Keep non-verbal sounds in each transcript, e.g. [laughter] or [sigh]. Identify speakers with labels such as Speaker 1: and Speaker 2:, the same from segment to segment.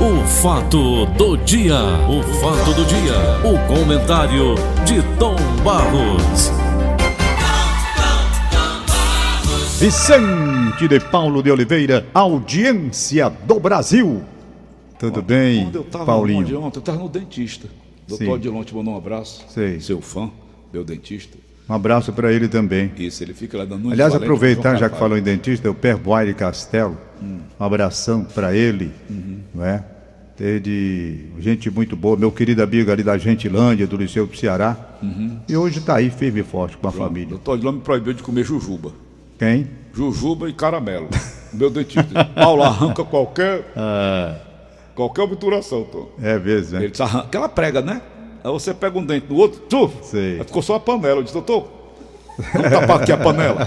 Speaker 1: O fato do dia, o fato do dia, o comentário de Tom Barros.
Speaker 2: Vicente de Paulo de Oliveira, audiência do Brasil. Tudo bem,
Speaker 3: Quando eu tava
Speaker 2: Paulinho?
Speaker 3: ontem, eu estava no dentista. Doutor
Speaker 2: Sim.
Speaker 3: Odilon te mandou um abraço.
Speaker 2: Sei.
Speaker 3: Seu fã, meu dentista.
Speaker 2: Um abraço para ele também.
Speaker 3: Isso, ele fica lá dando
Speaker 2: Aliás, aproveitar, já que falou em dentista, o Perboire Castelo, um abração para ele, não é? Teve gente muito boa, meu querido amigo ali da Gentilândia, do Liceu do Ceará, e hoje está aí firme e forte com a família.
Speaker 3: Doutor Odilon me proibiu de comer jujuba.
Speaker 2: Quem?
Speaker 3: Jujuba e caramelo. meu dentista. Paulo arranca qualquer, [laughs]
Speaker 2: Ah,
Speaker 3: qualquer obturação, Tom.
Speaker 2: é mesmo, né?
Speaker 3: Ele disse, arranca, aquela prega, né? Aí você pega um dente do outro, tu,
Speaker 2: Sei.
Speaker 3: aí ficou só a panela. Eu disse, doutor, vamos tapar aqui a panela.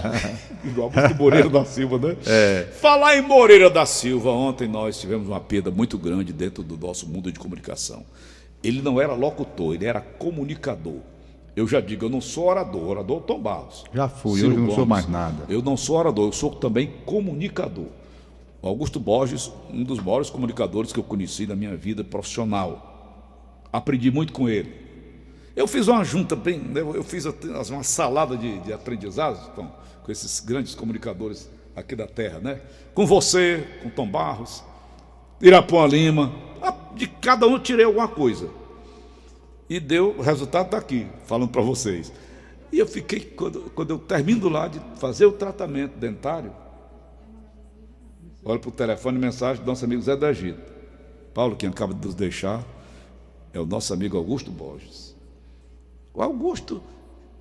Speaker 3: [laughs] Igual o Moreira da Silva, né?
Speaker 2: É.
Speaker 3: Falar em Moreira da Silva, ontem nós tivemos uma perda muito grande dentro do nosso mundo de comunicação. Ele não era locutor, ele era comunicador. Eu já digo, eu não sou orador, orador é o Tom Barros.
Speaker 2: Já fui,
Speaker 3: Ciro
Speaker 2: eu não sou mais nada.
Speaker 3: Eu não sou orador, eu sou também comunicador. O Augusto Borges, um dos maiores comunicadores que eu conheci na minha vida profissional. Aprendi muito com ele. Eu fiz uma junta bem, eu fiz uma salada de, de aprendizados com esses grandes comunicadores aqui da terra, né? Com você, com Tom Barros, Irapuã Lima, de cada um tirei alguma coisa. E deu, o resultado está aqui, falando para vocês. E eu fiquei, quando, quando eu termino lá de fazer o tratamento dentário, olho para o telefone mensagem do nosso amigo Zé da Gita. Paulo, quem acaba de nos deixar, é o nosso amigo Augusto Borges. O Augusto,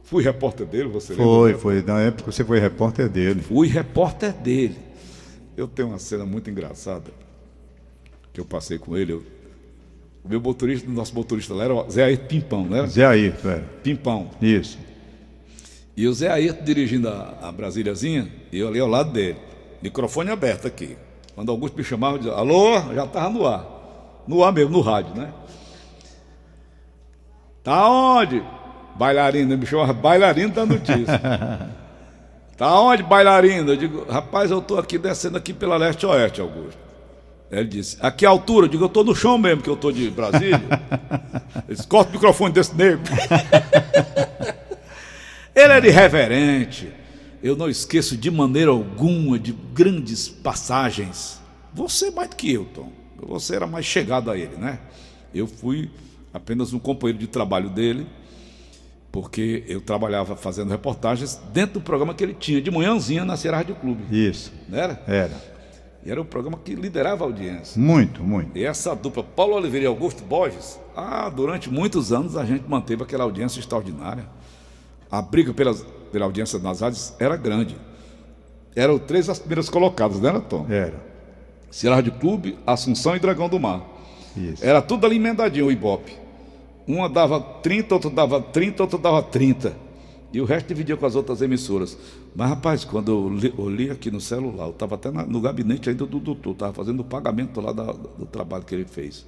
Speaker 3: fui repórter dele, você
Speaker 2: Foi,
Speaker 3: lembra?
Speaker 2: foi. Na época você foi repórter dele.
Speaker 3: Fui repórter dele. Eu tenho uma cena muito engraçada que eu passei com ele. eu- o meu motorista, o nosso motorista lá era o Zé Ayrton Pimpão, né?
Speaker 2: Zé Ayrton, é.
Speaker 3: Pimpão.
Speaker 2: Isso.
Speaker 3: E o Zé Ayrton dirigindo a, a Brasíliazinha, eu ali ao lado dele. Microfone aberto aqui. Quando Augusto me chamava, eu dizia, alô, já estava no ar. No ar mesmo, no rádio, né? Tá onde? Bailarina, me chamava bailarino da notícia. [laughs] tá onde, bailarina? Eu digo, rapaz, eu tô aqui descendo aqui pela leste-oeste, Augusto. Ele disse, aqui a altura? Eu digo, eu tô no chão mesmo, que eu tô de Brasília. [laughs] Ele disse, corta o microfone desse nego. [laughs] Ele era irreverente. Eu não esqueço de maneira alguma de grandes passagens. Você mais do que eu, Tom. Você era mais chegado a ele, né? Eu fui apenas um companheiro de trabalho dele, porque eu trabalhava fazendo reportagens dentro do programa que ele tinha de manhãzinha na Ceará Rádio Clube.
Speaker 2: Isso.
Speaker 3: Não era?
Speaker 2: Era.
Speaker 3: E era o programa que liderava a audiência.
Speaker 2: Muito, muito.
Speaker 3: E essa dupla, Paulo Oliveira e Augusto Borges, ah, durante muitos anos a gente manteve aquela audiência extraordinária. A briga pelas, pela audiência nas rádios era grande. Eram três as primeiras colocadas, não era, Tom?
Speaker 2: Era.
Speaker 3: Ceará Rádio Clube, Assunção e Dragão do Mar.
Speaker 2: Isso.
Speaker 3: Era tudo ali emendadinho, o Ibope. Uma dava 30, outra dava 30, outra dava 30. E o resto dividia com as outras emissoras. Mas, rapaz, quando eu li- olhei aqui no celular, eu estava até na- no gabinete ainda do doutor, estava fazendo o pagamento lá da- do trabalho que ele fez.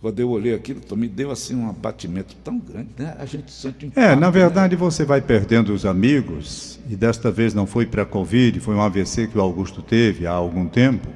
Speaker 3: Quando eu olhei aquilo, doutor, me deu assim um abatimento tão grande, né? A gente sente um
Speaker 2: É,
Speaker 3: impacto,
Speaker 2: na
Speaker 3: né?
Speaker 2: verdade você vai perdendo os amigos, e desta vez não foi para a Covid, foi um AVC que o Augusto teve há algum tempo,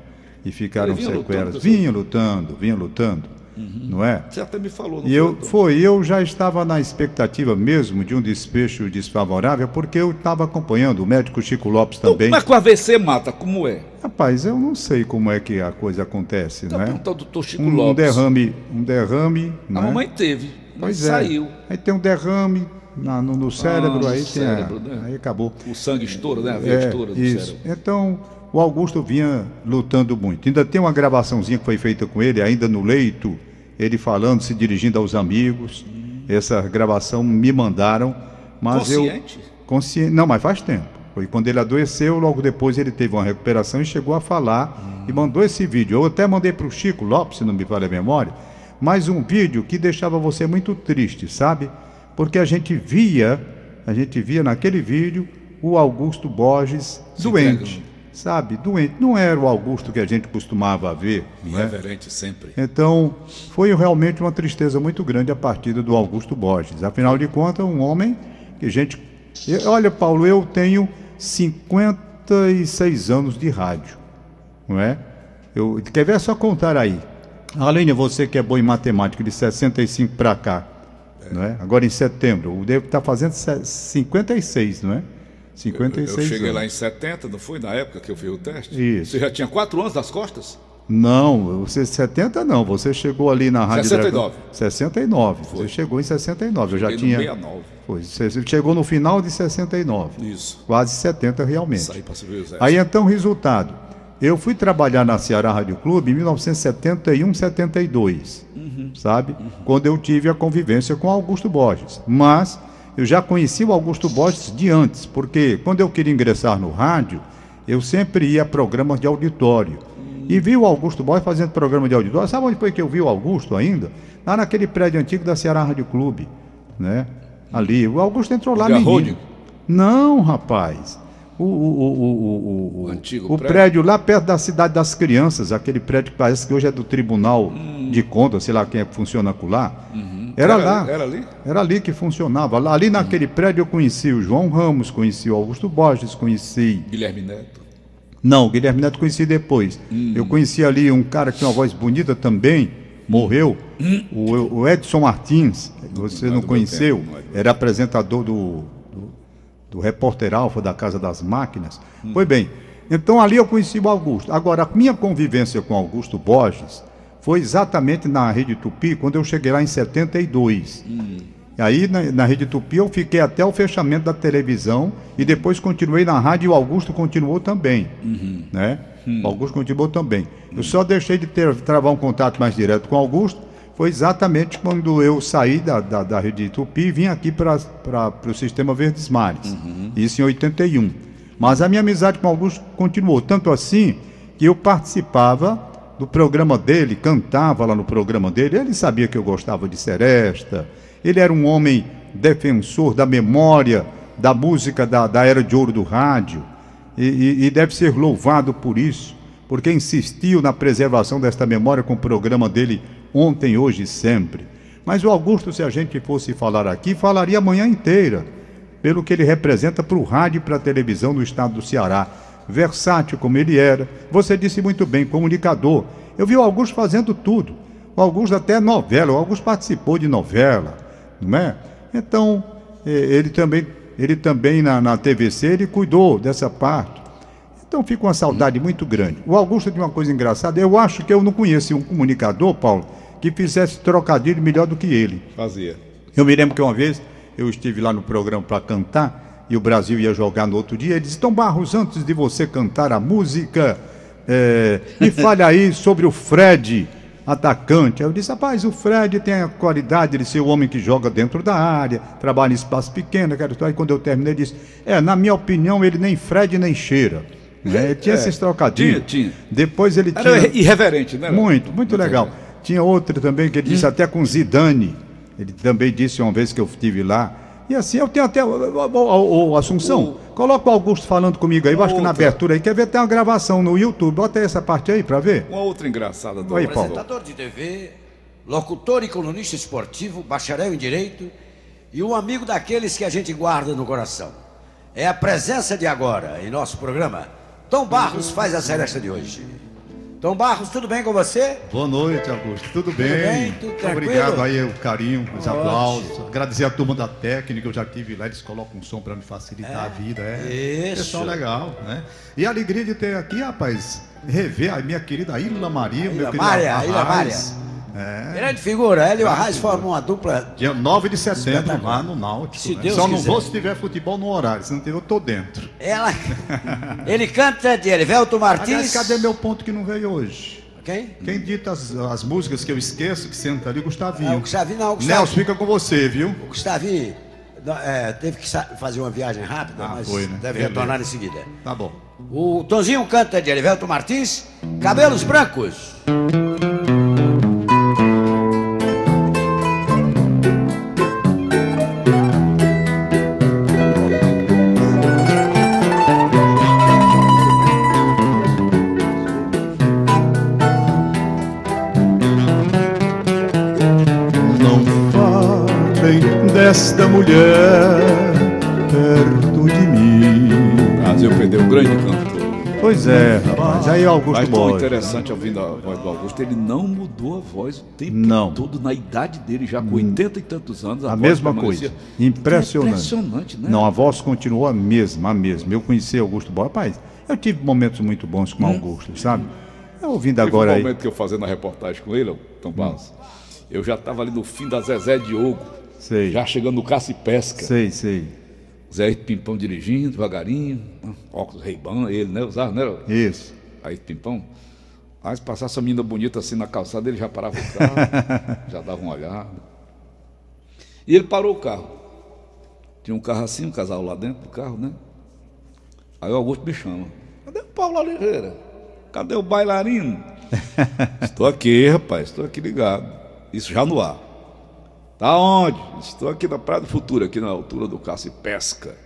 Speaker 2: e ficaram
Speaker 3: vinha lutando,
Speaker 2: sequelas.
Speaker 3: professor?
Speaker 2: Vinha lutando, vinha lutando, não é?
Speaker 3: Você até me falou, não
Speaker 2: E eu, foi, eu já estava na expectativa mesmo de um desfecho desfavorável, porque eu estava acompanhando o médico Chico Lopes
Speaker 3: Então,
Speaker 2: também.
Speaker 3: Mas com AVC mata, como é?
Speaker 2: Rapaz, eu não sei como é que a coisa acontece,
Speaker 3: Então,
Speaker 2: é?
Speaker 3: perguntar ao doutor Chico
Speaker 2: Um, um
Speaker 3: Lopes.
Speaker 2: derrame, um derrame,
Speaker 3: A
Speaker 2: não é?
Speaker 3: mamãe teve, mas
Speaker 2: Pois é.
Speaker 3: saiu.
Speaker 2: Aí tem um derrame na- no, no cérebro,
Speaker 3: no
Speaker 2: aí tem a-
Speaker 3: cérebro, né?
Speaker 2: aí acabou.
Speaker 3: O sangue estoura, né? A veia
Speaker 2: É,
Speaker 3: estoura do
Speaker 2: isso.
Speaker 3: cérebro.
Speaker 2: Então, o Augusto vinha lutando muito. Ainda tem uma gravaçãozinha que foi feita com ele, ainda no leito, ele falando, se dirigindo aos amigos. Essa gravação me mandaram, mas
Speaker 3: Consciente?
Speaker 2: eu consciente. Não, mas faz tempo. Foi quando ele adoeceu, logo depois ele teve uma recuperação e chegou a falar e mandou esse vídeo. Eu até mandei para o Chico Lopes, se não me falha a memória, mais um vídeo que deixava você muito triste, sabe? Porque a gente via, a gente via naquele vídeo o Augusto Borges doente. Sabe? Doente. Não era o Augusto que a gente costumava ver, é?
Speaker 3: Reverente sempre.
Speaker 2: Então, foi realmente uma tristeza muito grande a partida do Augusto Borges. Afinal de contas, um homem que a gente. Olha, Paulo, eu tenho 56 anos de rádio, não é? Eu, quer ver? É só contar aí. Aline, você que é boa em matemática, de 65 para cá, é. não é? Agora em setembro, o Devo está fazendo 56, não é? 56
Speaker 3: Eu, eu cheguei
Speaker 2: anos.
Speaker 3: lá em 70, não foi na época que eu fiz o teste?
Speaker 2: Isso.
Speaker 3: Você já tinha 4 anos das costas?
Speaker 2: Não, você 70 não, você chegou ali na Rádio
Speaker 3: 69.
Speaker 2: Dragão. 69. Foi. Você chegou em 69, eu já tinha.
Speaker 3: no 69.
Speaker 2: Foi, você chegou no final de 69.
Speaker 3: Isso.
Speaker 2: Quase 70 realmente.
Speaker 3: Saí para subir o exército.
Speaker 2: Aí então, resultado. Eu fui trabalhar na Ceará Rádio Clube em 1971, 72, uhum. sabe? Uhum. Quando eu tive a convivência com Augusto Borges. Mas eu já conheci o Augusto Borges de antes, porque quando eu queria ingressar no rádio, eu sempre ia a programas de auditório. E vi o Augusto Borges fazendo programa de auditório. Sabe onde foi que eu vi o Augusto ainda? Lá naquele prédio antigo da Ceará Rádio Clube, né? Ali. O Augusto entrou lá menino. Não, rapaz. O, o, o, o, antigo o prédio? prédio? lá perto da cidade das crianças, aquele prédio que parece que hoje é do Tribunal hum. de Contas, sei lá quem é que funciona lá. Uhum. Era, era, lá.
Speaker 3: Era ali?
Speaker 2: Era ali que funcionava. Ali naquele uhum. prédio eu conheci o João Ramos, conheci o Augusto Borges, conheci.
Speaker 3: Guilherme Neto.
Speaker 2: Não, o Guilherme Neto conheci depois. Hum. Eu conheci ali um cara que tem uma voz bonita também, morreu, hum. o, o, Edson Martins, você não, não conheceu, tempo, não era apresentador do, do, do Repórter Alfa da Casa das Máquinas. Hum. Foi bem, então ali eu conheci o Augusto. Agora, a minha convivência com Augusto Borges foi exatamente na Rede Tupi, quando eu cheguei lá em 72. Hum. Aí na, na, Rede Tupi eu fiquei até o fechamento da televisão e depois continuei na rádio e o Augusto continuou também. Uhum. Né? Uhum. O Augusto continuou também. Uhum. Eu só deixei de ter, travar um contato mais direto com o Augusto, foi exatamente quando eu saí da, da, da Rede Tupi e vim aqui para o Sistema Verdes Mares. Uhum. Isso em 81. Mas a minha amizade com o Augusto continuou, tanto assim que eu participava do programa dele, cantava lá no programa dele, ele sabia que eu gostava de seresta ele era um homem defensor da memória, da música da, da era de ouro do rádio, e, e, e deve ser louvado por isso, porque insistiu na preservação desta memória com o programa dele ontem, hoje e sempre. Mas o Augusto, se a gente fosse falar aqui, falaria a manhã inteira, pelo que ele representa para o rádio e para a televisão do estado do Ceará. Versátil como ele era, você disse muito bem, comunicador. Eu vi o Augusto fazendo tudo. O Augusto até novela, o Augusto participou de novela não é? Então, é, ele também, ele também na, na TVC, ele cuidou dessa parte. Então fica uma saudade muito grande. O Augusto tem uma coisa engraçada, eu acho que eu não conheci um comunicador, Paulo, que fizesse trocadilho melhor do que ele.
Speaker 3: Fazia.
Speaker 2: Eu me lembro que uma vez eu estive lá no programa para cantar e o Brasil ia jogar no outro dia. Ele disse: Tom Barros, antes de você cantar a música, é, me [laughs] fale aí sobre o Fred atacante. Aí eu disse, rapaz, o Fred tem a qualidade de ser o homem que joga dentro da área, trabalha em espaço pequeno. Aí quando eu terminei, ele disse, é, na minha opinião, ele nem Fred nem cheira. Né? Tinha é, esses.
Speaker 3: Tinha, tinha.
Speaker 2: Depois ele
Speaker 3: Era tinha... irreverente, né?
Speaker 2: Muito, muito, muito legal. Tinha outro também que ele disse hum. até com Zidane. Ele também disse uma vez que eu estive lá. E assim, eu tenho até. O, Assunção, o... coloca o Augusto falando comigo aí, eu acho que na abertura aí. Quer ver? Tem uma gravação no YouTube. Bota aí essa parte aí pra ver.
Speaker 3: Uma outra engraçada do
Speaker 4: aí, Apresentador de TV, locutor e colunista esportivo, bacharel em direito e um amigo daqueles que a gente guarda no coração. É a presença de agora em nosso programa. Tom Barros faz a seresta de hoje. Tom Barros, tudo bem com você?
Speaker 2: Boa noite, Augusto. Tudo, tudo bem? bem? Tudo tranquilo? Obrigado aí, o carinho, os Ótimo. aplausos. Agradecer a turma da técnica, eu já tive lá, eles colocam um som para me facilitar é, a vida. É. Isso. Pessoal legal, né? E a alegria de ter aqui, rapaz, rever a minha querida Ilha Maria, Ilha meu querido
Speaker 4: Maria, Ilha Maria. É. Grande figura, ele e o Arraes formam uma dupla.
Speaker 2: Dia 9 de setembro, lá no Náutico. Se né? Deus Só quiser. não vou se tiver futebol no horário, se não tiver, eu tô dentro.
Speaker 4: Ela... [laughs] ele canta de Elivelto Martins. Aliás,
Speaker 2: cadê meu ponto que não veio hoje?
Speaker 4: Quem?
Speaker 2: Quem dita as, as músicas que eu esqueço, que senta ali, Gustavinho. É,
Speaker 4: o Gustavinho não, o Gustavinho.
Speaker 2: Nelson, fica com você, viu?
Speaker 4: O Gustavinho é, teve que fazer uma viagem rápida, ah, mas foi, né? deve Beleza. retornar em seguida.
Speaker 2: Tá bom.
Speaker 4: O Tonzinho canta de Elivelto Martins, Cabelos Brancos.
Speaker 2: Esta mulher perto de mim.
Speaker 3: Brasil perdeu um grande cantor.
Speaker 2: Pois é, rapaz. Aí Augusto
Speaker 3: Mas tão interessante ouvindo a voz do Augusto, ele não mudou a voz o tempo
Speaker 2: Não. Hum.
Speaker 3: todo, na idade dele, já com 80 e tantos anos. A,
Speaker 2: A mesma coisa. Impressionante.
Speaker 3: Impressionante, né?
Speaker 2: Não, a voz continuou a mesma, a mesma. Eu conheci Augusto Borges. Rapaz, eu tive momentos muito bons com Augusto, sabe? Eu ouvindo
Speaker 3: Teve
Speaker 2: agora
Speaker 3: um
Speaker 2: aí.
Speaker 3: momento que eu fazendo a reportagem com ele, Tom Barros, eu já estava ali no fim da Zezé Diogo,
Speaker 2: Sei.
Speaker 3: já chegando no Caça e Pesca.
Speaker 2: Sei, sei.
Speaker 3: Zé Pimpão dirigindo, devagarinho, né? óculos Reiban, ele, né? Usava, né?
Speaker 2: Isso.
Speaker 3: Aí Pimpão. Aí se passasse uma menina bonita assim na calçada, ele já parava o carro, [laughs] já dava uma olhada. E ele parou o carro. Tinha um carro assim, um casal lá dentro do carro, né? Aí o Augusto me chama. Cadê o Paulo Oliveira? Cadê o bailarino? [laughs] estou aqui, rapaz, estou aqui ligado. Isso já no ar. Tá onde? Estou aqui na Praia do Futuro, aqui na altura do e Pesca.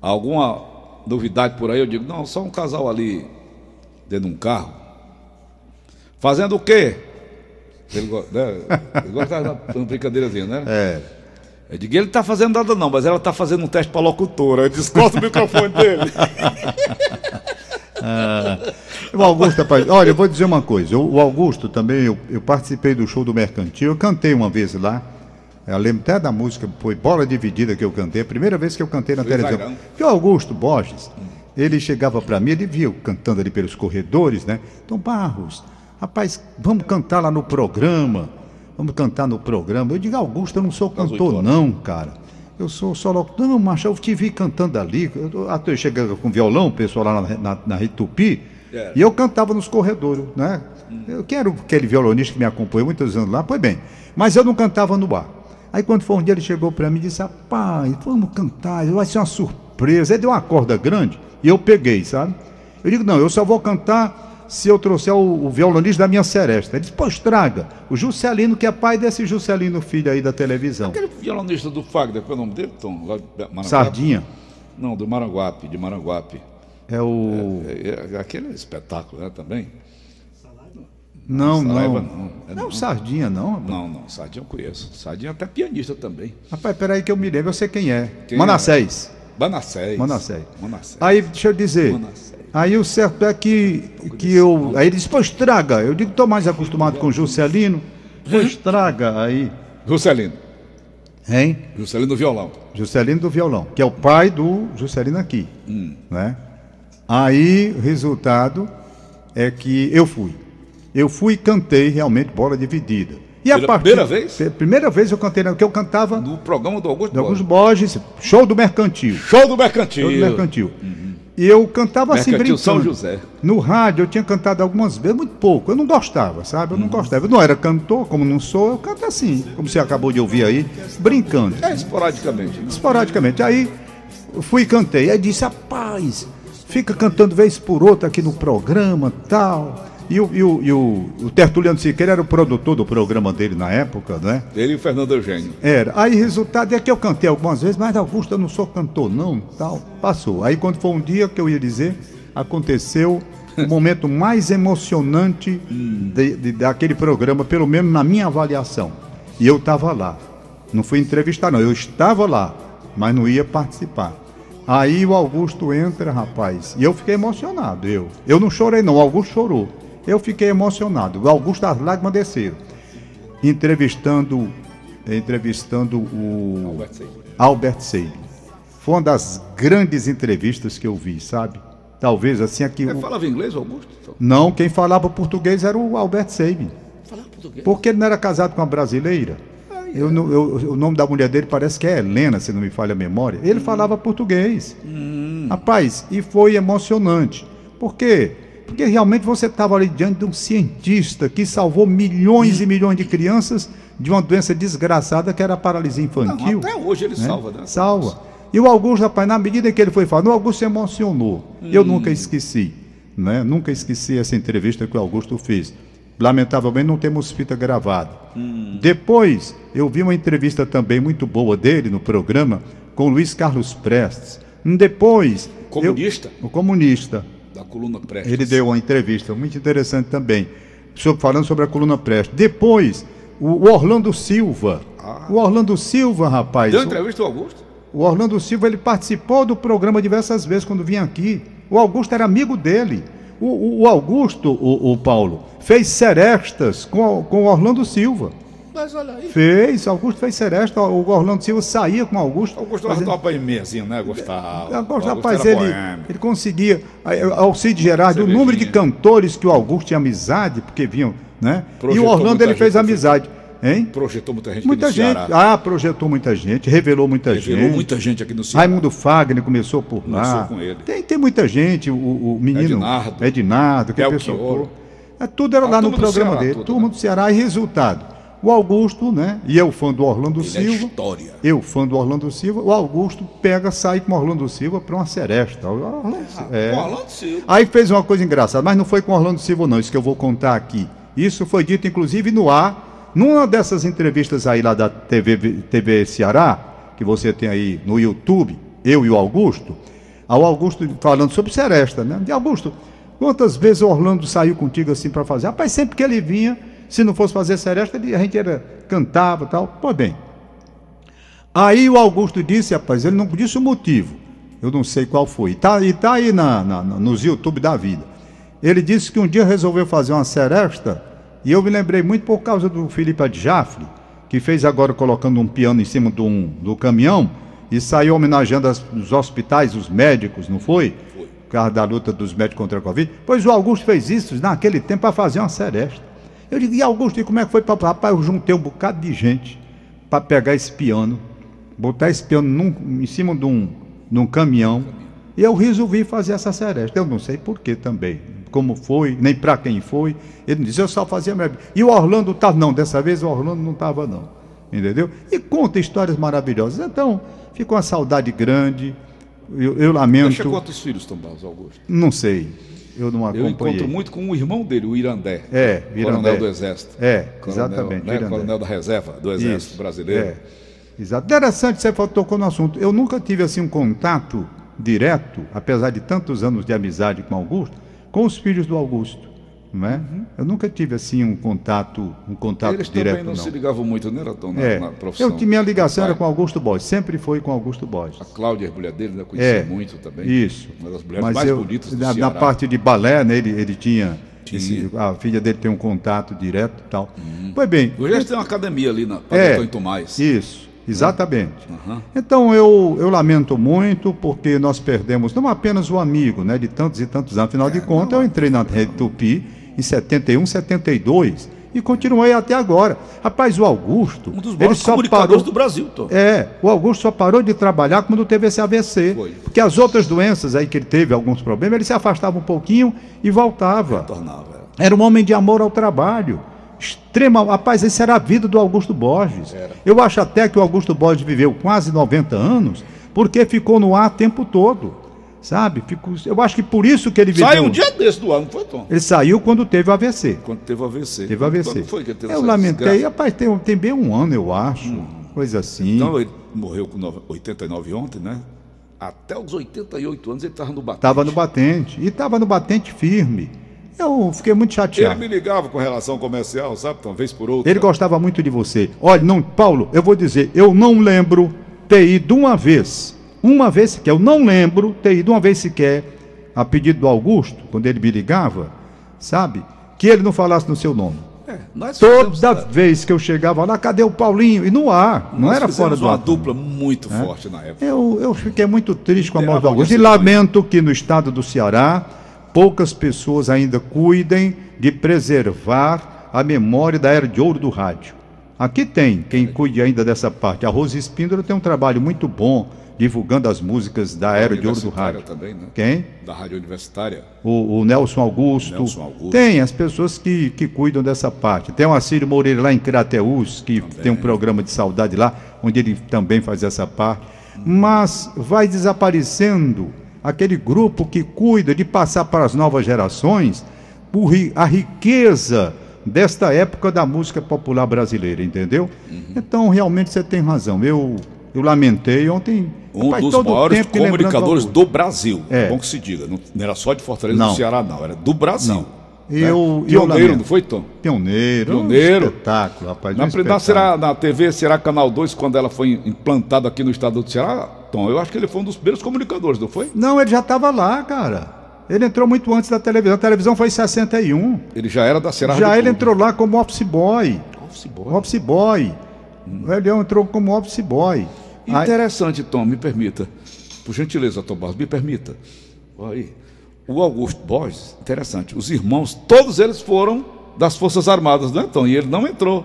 Speaker 3: Alguma novidade por aí? Eu digo, não, só um casal ali dentro de um carro. Fazendo o quê? Ele, né? ele gosta de uma brincadeirazinha, né?
Speaker 2: É.
Speaker 3: Eu digo, ele tá fazendo nada não, mas ela tá fazendo um teste para locutora. Eu disse, corta o microfone dele. [laughs]
Speaker 2: O Augusto, rapaz, olha, eu vou dizer uma coisa. O Augusto também, eu, eu participei do show do Mercantil, eu cantei uma vez lá. Eu lembro até da música, foi Bola Dividida que eu cantei, a primeira vez que eu cantei na televisão.
Speaker 3: Zagrão.
Speaker 2: Porque o Augusto Borges, ele chegava para mim, ele via eu cantando ali pelos corredores, né? Então, Barros, rapaz, vamos cantar lá no programa. Vamos cantar no programa. Eu digo, Augusto, eu não sou cantor, não, cara. Eu sou só locutor. Não, macho, eu te vi cantando ali. Eu, até eu chegava com violão, o pessoal lá na, na, na Rede Tupi,
Speaker 3: É.
Speaker 2: e eu cantava nos corredores, né? Eu quero aquele violonista que me acompanhou muitos anos lá, pois bem. Mas eu não cantava no bar. Aí quando foi um dia ele chegou para mim e disse: Rapaz, vamos cantar, vai ser uma surpresa. Ele deu uma corda grande e eu peguei, sabe? Eu digo: Não, eu só vou cantar se eu trouxer o, o violonista da minha seresta. Ele disse: Pois traga. O Juscelino, que é pai desse Juscelino, filho aí da televisão.
Speaker 3: Aquele violonista do Fagner, qual é o nome dele, Tom? Lá?
Speaker 2: Sardinha.
Speaker 3: Não, do Maranguape, de Maranguape.
Speaker 2: É o.
Speaker 3: É, é, aquele espetáculo, né, também?
Speaker 2: Não,
Speaker 3: Saraiva
Speaker 2: não.
Speaker 3: não. É
Speaker 2: Não,
Speaker 3: não.
Speaker 2: Sardinha, não. rapaz.
Speaker 3: Não, não, Sardinha eu conheço. Sardinha é até pianista também.
Speaker 2: Rapaz, peraí que eu me lembro, eu sei quem é.
Speaker 3: Quem
Speaker 2: Manassés.
Speaker 3: Manassés.
Speaker 2: Manassés.
Speaker 3: Manassés.
Speaker 2: Aí, deixa eu dizer.
Speaker 3: Manassés.
Speaker 2: Aí o certo é que, que eu. Aí ele disse, pois traga. Eu digo, tô mais acostumado com o Juscelino. Pois traga aí.
Speaker 3: Juscelino.
Speaker 2: Hein?
Speaker 3: Juscelino do violão.
Speaker 2: Juscelino do violão, que é o pai do Juscelino aqui. Né? Aí, o resultado é que eu fui. Eu fui e cantei realmente bola dividida. E a
Speaker 3: Pela
Speaker 2: partir,
Speaker 3: primeira vez?
Speaker 2: Primeira vez eu cantei, porque eu cantava
Speaker 3: No programa do Augusto
Speaker 2: de alguns
Speaker 3: Borges.
Speaker 2: Borges, show do mercantil.
Speaker 3: Show do Mercantil.
Speaker 2: Show do mercantil. E eu cantava assim,
Speaker 3: Mercantil
Speaker 2: brincando.
Speaker 3: São José.
Speaker 2: No rádio eu tinha cantado algumas vezes, muito pouco. Eu não gostava, sabe?
Speaker 3: Uhum.
Speaker 2: Eu não gostava. Eu não era cantor, como não sou, eu canto assim, como você acabou de ouvir aí, brincando.
Speaker 3: É, esporadicamente. né?
Speaker 2: Esporadicamente. Aí eu fui e cantei. Aí disse, rapaz, fica cantando vez por outra aqui no programa tal. E o, e o, e o, o Tertuliano Siqueira era o produtor do programa dele na época, né?
Speaker 3: Ele e o Fernando Eugênio.
Speaker 2: Era. Aí, resultado é que eu cantei algumas vezes, mas Augusto, eu não sou cantor, não, tal. Passou. Aí, quando foi um dia que eu ia dizer, aconteceu o momento [laughs] mais emocionante de- de- daquele programa, pelo menos na minha avaliação. E eu estava lá. Não fui entrevistar, não. Eu estava lá, mas não ia participar. Aí o Augusto entra, rapaz, e eu fiquei emocionado. Eu, eu não chorei, não. O Augusto chorou. Eu fiquei emocionado. O Augusto, as lágrimas desceram entrevistando entrevistando o
Speaker 3: Albert Seib.
Speaker 2: Albert Seib. Foi uma das grandes entrevistas que eu vi, sabe? Talvez assim aqui.
Speaker 3: Ele
Speaker 2: o-
Speaker 3: falava inglês, Augusto?
Speaker 2: Não, quem falava português era o Albert Seib.
Speaker 3: Falava português.
Speaker 2: Porque ele não era casado com uma brasileira. Eu, eu- o nome da mulher dele parece que é Helena, se não me falha a memória. Ele falava português. Rapaz, e foi emocionante. Por quê? Porque realmente você estava ali diante de um cientista que salvou milhões e milhões de crianças de uma doença desgraçada que era a paralisia infantil.
Speaker 3: Não, até hoje ele
Speaker 2: né?
Speaker 3: salva, né?
Speaker 2: Salva. E o Augusto, rapaz, na medida que ele foi falando, o Augusto se emocionou. Eu nunca esqueci, né? Nunca esqueci essa entrevista que o Augusto fez. Lamentavelmente não temos fita gravada. Depois, eu vi uma entrevista também muito boa dele no programa com Luiz Carlos Prestes. Depois, eu-
Speaker 3: Comunista?
Speaker 2: o comunista.
Speaker 3: Da coluna Prestes.
Speaker 2: Ele deu uma entrevista muito interessante também, sobre- falando sobre a coluna Prestes. Depois, o, Orlando Silva. O Orlando Silva, rapaz.
Speaker 3: Deu entrevista ao Augusto?
Speaker 2: o Orlando Silva ele participou do programa diversas vezes quando vinha aqui. O Augusto era amigo dele. O, o Augusto, o, o Paulo, fez serestas com, com o Orlando Silva.
Speaker 3: Mas olha aí.
Speaker 2: Fez, Augusto fez seresta, o Orlando Silva saía com o Augusto.
Speaker 3: Augusto
Speaker 2: fazendo-
Speaker 3: gostava de mesinho, né? Gostava.
Speaker 2: Augusto,
Speaker 3: Augusto
Speaker 2: rapaz,
Speaker 3: era
Speaker 2: ele,
Speaker 3: boêmio.
Speaker 2: ele conseguia. Alcide Gerardi, o número de cantores que o Augusto tinha amizade, porque vinham, né? e
Speaker 3: Projetou
Speaker 2: o Orlando ele fez amizade. Hein?
Speaker 3: Projetou muita gente
Speaker 2: Muita
Speaker 3: aqui no
Speaker 2: gente.
Speaker 3: Ceará.
Speaker 2: Ah, projetou muita gente, revelou muita
Speaker 3: Revelou
Speaker 2: gente.
Speaker 3: muita gente aqui no Ceará.
Speaker 2: Raimundo Fagner começou por lá.
Speaker 3: Começou com ele.
Speaker 2: Tem, tem muita gente, o, o menino.
Speaker 3: Ednardo.
Speaker 2: Ednardo, que
Speaker 3: Belchior.
Speaker 2: pessoa. É, tudo era
Speaker 3: A
Speaker 2: lá no programa
Speaker 3: Ceará,
Speaker 2: dele. turma
Speaker 3: né?
Speaker 2: do Ceará. E resultado: o Augusto, né? E eu, fã do Orlando
Speaker 3: Ele é
Speaker 2: Silva.
Speaker 3: história.
Speaker 2: Eu, fã do Orlando Silva, o Augusto pega, sai com o Orlando Silva para uma seresta. O Orlando, é.
Speaker 3: Com Orlando Silva.
Speaker 2: Aí fez uma coisa engraçada, mas não foi com Orlando Silva, não, isso que eu vou contar aqui. Isso foi dito, inclusive, no ar, numa dessas entrevistas aí lá da TV, TV Ceará, que você tem aí no YouTube, eu e o Augusto, ao Augusto falando sobre Seresta, né? De Augusto, quantas vezes o Orlando saiu contigo assim para fazer? Rapaz, sempre que ele vinha, se não fosse fazer Seresta, a gente era, cantava tal. Pois bem, Aí o Augusto disse, rapaz, ele não disse o motivo. Eu não sei qual foi. E tá, e tá aí na- na- nos YouTube da vida. Ele disse que um dia resolveu fazer uma seresta, e eu me lembrei muito por causa do Felipe Adjafre, que fez agora colocando um piano em cima de um- do caminhão e saiu homenageando as- os hospitais, os médicos, não foi?
Speaker 3: Foi.
Speaker 2: Por causa da luta dos médicos contra a Covid. Pois o Augusto fez isso naquele tempo para fazer uma seresta. Eu digo, e Augusto, e como é que foi para Rapaz, eu juntei um bocado de gente para pegar esse piano, botar esse piano num- em cima de um, de um caminhão, e eu resolvi fazer essa seresta. Eu não sei por que também, como foi, nem para quem foi. Ele não disse, eu só fazia minha... E o Orlando estava, não, dessa vez o Orlando não estava, não. Entendeu? E conta histórias maravilhosas. Então, ficou uma saudade grande. Eu, eu lamento.
Speaker 3: Deixa quantos filhos, Tom Barros Augusto?
Speaker 2: Não sei. Eu não
Speaker 3: Eu
Speaker 2: acompanhei.
Speaker 3: encontro muito com o irmão dele, o Irandé.
Speaker 2: É,
Speaker 3: Coronel
Speaker 2: Irandé.
Speaker 3: do Exército.
Speaker 2: É,
Speaker 3: Coronel,
Speaker 2: exatamente,
Speaker 3: Né, coronel da reserva do Exército
Speaker 2: Isso,
Speaker 3: Brasileiro.
Speaker 2: É. Exato. Interessante, você tocou no assunto. Eu nunca tive assim um contato direto, apesar de tantos anos de amizade com Augusto, com os filhos do Augusto. Não é? Eu nunca tive assim um contato, um contato
Speaker 3: Eles
Speaker 2: direto.
Speaker 3: também não,
Speaker 2: não.
Speaker 3: se ligavam muito, né, Tom, na,
Speaker 2: É.
Speaker 3: na profissão.
Speaker 2: Eu minha ligação era com Augusto Borges, sempre foi com Augusto Borges.
Speaker 3: A Cláudia, a mulher dele, né, conhecia
Speaker 2: É,
Speaker 3: muito também.
Speaker 2: Isso.
Speaker 3: Uma das mulheres
Speaker 2: Mas
Speaker 3: mais
Speaker 2: eu,
Speaker 3: bonitas do
Speaker 2: na, na
Speaker 3: Ceará.
Speaker 2: parte de balé, né, ele, ele tinha. Esse- a filha dele tem um contato direto e tal. Pois bem.
Speaker 3: Hoje eles têm uma academia ali na
Speaker 2: É,
Speaker 3: Padre Tomás.
Speaker 2: Isso, exatamente.
Speaker 3: Aham.
Speaker 2: Então eu, eu lamento muito porque nós perdemos não apenas o amigo, né, de tantos e tantos anos. Afinal de contas, eu entrei na Rede Tupi em 71, 72 e continuei até agora. Rapaz, o Augusto,
Speaker 3: Um dos
Speaker 2: ele só
Speaker 3: comunicadores
Speaker 2: parou
Speaker 3: do Brasil, Tom.
Speaker 2: É, o Augusto só parou de trabalhar quando teve esse AVC.
Speaker 3: Foi.
Speaker 2: Porque as outras doenças aí que ele teve, alguns problemas, ele se afastava um pouquinho e voltava.
Speaker 3: Tornava.
Speaker 2: Era um homem de amor ao trabalho. Extrema. Rapaz, essa era a vida do Augusto Borges.
Speaker 3: Era.
Speaker 2: Eu acho até que o Augusto Borges viveu quase 90 anos, porque ficou no ar o tempo todo. Sabe? Ficou- eu acho que por isso que ele viveu.
Speaker 3: Saiu um dia desse do ano, não foi, Tom?
Speaker 2: Ele saiu quando teve o AVC.
Speaker 3: Quando teve o AVC.
Speaker 2: Teve o AVC.
Speaker 3: Quando foi que ele teve
Speaker 2: eu lamentei.
Speaker 3: desgraça?
Speaker 2: Rapaz, tem, tem bem um ano, eu acho. Coisa assim.
Speaker 3: Então ele morreu com nove- 89 ontem, né? Até os 88 anos ele estava no batente.
Speaker 2: Estava no batente. E estava no batente firme. Eu fiquei muito
Speaker 3: Ele
Speaker 2: chateado.
Speaker 3: me ligava com relação comercial, sabe? Uma vez por outra.
Speaker 2: Ele gostava muito de você. Olha, não, Paulo, eu vou dizer, eu não lembro ter ido uma vez, uma vez sequer, eu não lembro ter ido uma vez sequer, a pedido do Augusto, quando ele me ligava, sabe? Que ele não falasse no seu nome.
Speaker 3: É, nós fizemos-
Speaker 2: Toda vez que eu chegava lá, cadê o Paulinho? E no ar, não era fora do
Speaker 3: uma
Speaker 2: ar.
Speaker 3: dupla muito forte na época.
Speaker 2: Eu, eu fiquei muito triste com a morte do Augusto. E
Speaker 3: audiência
Speaker 2: lamento que no estado do Ceará poucas pessoas ainda cuidem de preservar a memória da era de ouro do rádio. Aqui tem quem cuide ainda dessa parte. A Rose Espíndola tem um trabalho muito bom divulgando as músicas da era de ouro do rádio.
Speaker 3: também, né?
Speaker 2: Quem?
Speaker 3: Da Rádio Universitária.
Speaker 2: O, o Nelson Augusto.
Speaker 3: Nelson Augusto.
Speaker 2: Tem as pessoas que, que cuidam dessa parte. Tem o Assírio Moreira lá em Crateús, que tem um programa de saudade lá, onde ele também faz essa parte. Mas vai desaparecendo aquele grupo que cuida de passar para as novas gerações a riqueza desta época da música popular brasileira, entendeu?
Speaker 3: Uhum.
Speaker 2: Então, realmente você tem razão. Eu, eu lamentei ontem.
Speaker 3: Um
Speaker 2: rapaz,
Speaker 3: dos maiores comunicadores do Brasil.
Speaker 2: É.
Speaker 3: Bom que se diga. Não, não era só de Fortaleza
Speaker 2: Não.
Speaker 3: do Ceará, não. Era do Brasil.
Speaker 2: Não.
Speaker 3: Né?
Speaker 2: Eu- eu
Speaker 3: Pioneiro,
Speaker 2: lamento.
Speaker 3: não foi, Tom?
Speaker 2: Pioneiro.
Speaker 3: Pioneiro.
Speaker 2: Um espetáculo, rapaz. um
Speaker 3: Na, na,
Speaker 2: espetáculo.
Speaker 3: será, na TV será Canal 2, quando ela foi implantada aqui no estado do Ceará, Tom, eu acho que ele foi um dos primeiros comunicadores, não foi?
Speaker 2: Não, ele já estava lá, cara. Ele entrou muito antes da televisão. A televisão foi em 61.
Speaker 3: Ele já era da Serra
Speaker 2: Já ele entrou lá como office boy.
Speaker 3: Office boy.
Speaker 2: Office boy. O Elião entrou como office boy.
Speaker 3: Interessante, Tom, me permita. Por gentileza, Tom Barros, me permita. Olha Aí. O Augusto Borges, interessante. Os irmãos, todos eles foram das Forças Armadas, não é, Tom? E ele não entrou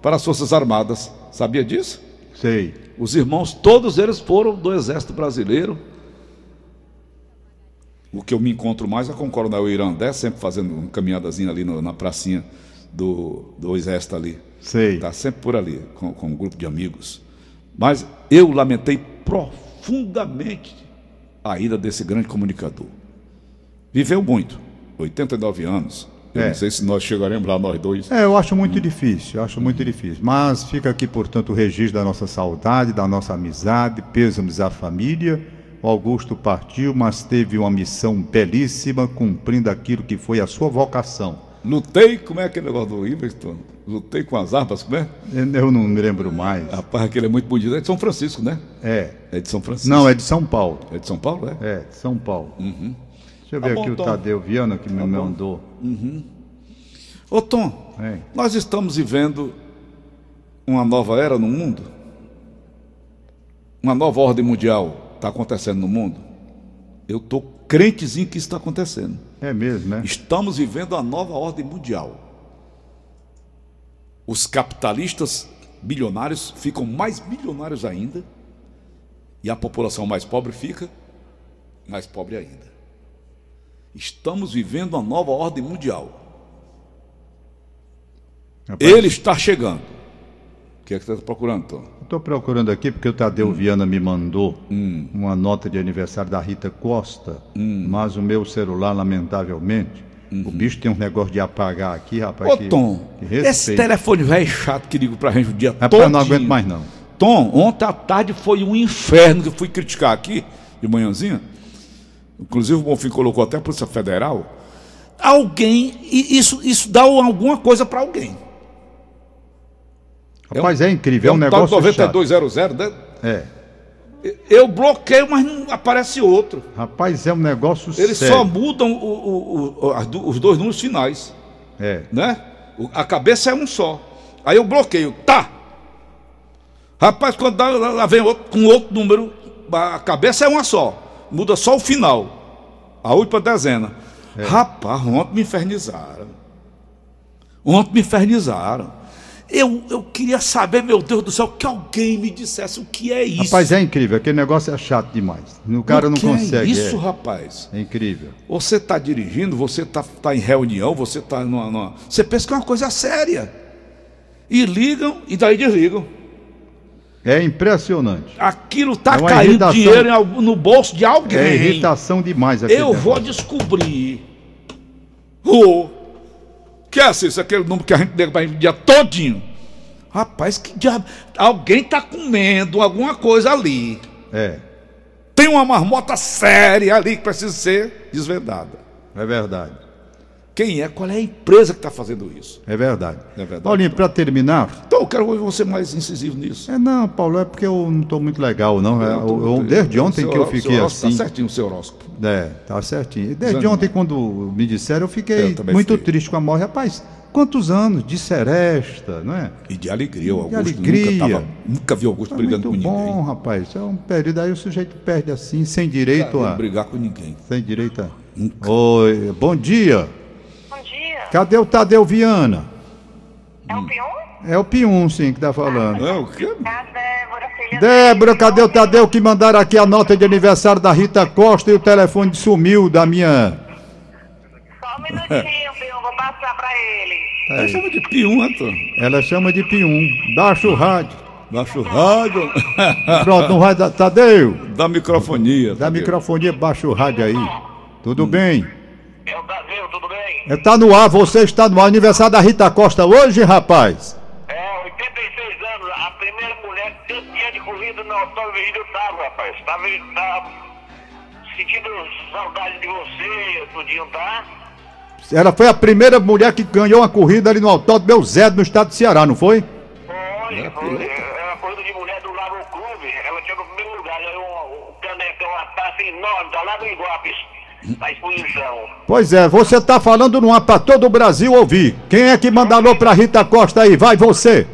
Speaker 3: para as Forças Armadas. Sabia disso?
Speaker 2: Sei.
Speaker 3: Os irmãos, todos eles foram do Exército Brasileiro. O que eu me encontro mais é com o Coronel Irandé, sempre fazendo uma caminhadazinha ali no- na pracinha do, do Exército ali.
Speaker 2: Sei.
Speaker 3: Está sempre por ali, com, com um grupo de amigos. Mas eu lamentei profundamente a ida desse grande comunicador. Viveu muito, 89 anos. Eu
Speaker 2: É.
Speaker 3: não sei se nós chegaremos lá, nós dois.
Speaker 2: É, eu acho muito difícil, eu acho muito difícil. Mas fica aqui, portanto, o registro da nossa saudade, da nossa amizade, pêsames à família. O Augusto partiu, mas teve uma missão belíssima, cumprindo aquilo que foi a sua vocação.
Speaker 3: Lutei, como é aquele negócio do Iverton? Lutei com as armas, como é?
Speaker 2: Eu não me lembro mais.
Speaker 3: Rapaz, aquele é muito bonito. É de São Francisco, né?
Speaker 2: É.
Speaker 3: É de São Francisco.
Speaker 2: Não, é de São Paulo.
Speaker 3: É de São Paulo, é?
Speaker 2: É, de São Paulo. Deixa eu
Speaker 3: Tá
Speaker 2: ver
Speaker 3: bom,
Speaker 2: aqui o. Tadeu Viana que me
Speaker 3: bom.
Speaker 2: mandou.
Speaker 3: Ô Tom,
Speaker 2: É.
Speaker 3: nós estamos vivendo uma nova era no mundo? Uma nova ordem mundial está acontecendo no mundo? Eu estou crentezinho que isso está acontecendo.
Speaker 2: É mesmo, né?
Speaker 3: Estamos vivendo a nova ordem mundial. Os capitalistas bilionários ficam mais bilionários ainda e a população mais pobre fica mais pobre ainda. Estamos vivendo uma nova ordem mundial.
Speaker 2: Rapaz,
Speaker 3: Ele está chegando. O que é que você está procurando, Tom?
Speaker 2: Estou procurando aqui porque o Tadeu Viana me mandou
Speaker 3: Hum.
Speaker 2: uma nota de aniversário da Rita Costa, mas o meu celular, lamentavelmente, o bicho tem um negócio de apagar aqui, rapaz.
Speaker 3: Uhum. Ô,
Speaker 2: que-
Speaker 3: Tom,
Speaker 2: que
Speaker 3: esse telefone velho chato que liga pra gente o dia todo.
Speaker 2: eu não aguento mais não.
Speaker 3: Tom, ontem à tarde foi um inferno que eu fui criticar aqui, de manhãzinha. Inclusive o Bonfim colocou até a Polícia Federal. Alguém, e isso, isso dá alguma coisa para alguém.
Speaker 2: Rapaz, é, incrível, é um,
Speaker 3: tal
Speaker 2: negócio
Speaker 3: 9200, né?
Speaker 2: É.
Speaker 3: Eu bloqueio, mas não aparece outro.
Speaker 2: Rapaz, é um negócio
Speaker 3: Eles
Speaker 2: sério.
Speaker 3: só mudam o- o- o- os dois números finais.
Speaker 2: É.
Speaker 3: né? O- A cabeça é um só. Aí eu bloqueio, tá. Rapaz, quando dá, lá lá vem outro, com outro número, a cabeça é uma só. Muda só o final. A última dezena. Rapaz, ontem me infernizaram. Ontem me infernizaram. Eu, eu queria saber, meu Deus do céu, que alguém me dissesse o que é isso.
Speaker 2: Rapaz, é incrível, aquele negócio é chato demais. O cara
Speaker 3: O
Speaker 2: não
Speaker 3: que é
Speaker 2: consegue.
Speaker 3: isso,
Speaker 2: é.
Speaker 3: rapaz.
Speaker 2: É incrível.
Speaker 3: Você está dirigindo, você está tá em reunião, você está numa, numa- Você pensa que é uma coisa séria. E ligam e daí desligam.
Speaker 2: É impressionante.
Speaker 3: Aquilo está
Speaker 2: É
Speaker 3: caindo
Speaker 2: irritação.
Speaker 3: dinheiro no bolso de alguém.
Speaker 2: É irritação demais aquele
Speaker 3: Eu vou descobrir. O que é assim, isso é aquele número que a gente liga para o dia todinho. Rapaz, que diabo. Alguém está comendo alguma coisa ali.
Speaker 2: É,
Speaker 3: Tem uma marmota séria ali que precisa ser desvendada.
Speaker 2: é verdade.
Speaker 3: Quem é? Qual é a empresa que está fazendo isso?
Speaker 2: É verdade.
Speaker 3: É verdade.
Speaker 2: Paulinho, para terminar,
Speaker 3: Então eu quero ouvir você mais incisivo nisso.
Speaker 2: É, não, Paulo, é porque eu não estou muito legal, não. É, eu- eu- desde ontem que eu fiquei
Speaker 3: horóscopo
Speaker 2: assim.
Speaker 3: Tá certinho o seu horóscopo.
Speaker 2: É, tá certinho. Desde
Speaker 3: Desanimado.
Speaker 2: ontem, quando me disseram, eu fiquei
Speaker 3: Eu
Speaker 2: muito
Speaker 3: fiquei.
Speaker 2: triste com a morte. Rapaz, quantos anos de seresta, não é?
Speaker 3: E de alegria, o
Speaker 2: De
Speaker 3: Augusto
Speaker 2: alegria.
Speaker 3: nunca, tava, nunca vi Augusto
Speaker 2: É
Speaker 3: brigando com
Speaker 2: bom,
Speaker 3: ninguém.
Speaker 2: rapaz. É um período aí o sujeito perde assim, sem direito
Speaker 3: Não
Speaker 2: a.
Speaker 3: brigar com ninguém.
Speaker 2: Sem direito a. Oi, bom dia. Cadê o Tadeu Viana?
Speaker 5: É o Pion?
Speaker 2: É o Pium, sim, que tá falando.
Speaker 3: É o quê?
Speaker 5: É a Débora,
Speaker 2: cadê o Tadeu que mandaram aqui a nota de aniversário da Rita Costa e o telefone sumiu da minha.
Speaker 5: Só um minutinho, Pion, vou passar pra ele.
Speaker 3: Ela chama de pium, Antônio.
Speaker 2: Ela chama de Pium. Baixa o rádio.
Speaker 3: Baixa o rádio. [laughs]
Speaker 2: Pronto, não vai dar. Tadeu,
Speaker 3: da microfonia.
Speaker 2: dá
Speaker 3: Tadeu.
Speaker 2: microfonia, baixa o rádio aí. Tudo bem?
Speaker 5: É o Tadeu, tudo bem?
Speaker 2: É, Tá no ar, você está no ar. Aniversário da Rita Costa hoje, rapaz.
Speaker 5: É, 86 anos, a primeira mulher campeã de corrida no Autódromo Virgílio Tava, rapaz. Tava, tá sentindo saudade de você, tudinho, tá?
Speaker 2: Ela foi a primeira mulher que ganhou uma corrida ali no Autódromo Belzé, no estado do Ceará, não foi?
Speaker 5: Foi, foi. É uma corrida de mulher do Lago Clube. Ela chegou no primeiro lugar, ganhou um, um canecão, uma taça enorme, tá lá no Iguapes. Na exposição.
Speaker 2: Pois é, você tá falando numa pra todo o Brasil ouvir. Quem é que manda alô pra Rita Costa aí? Vai você.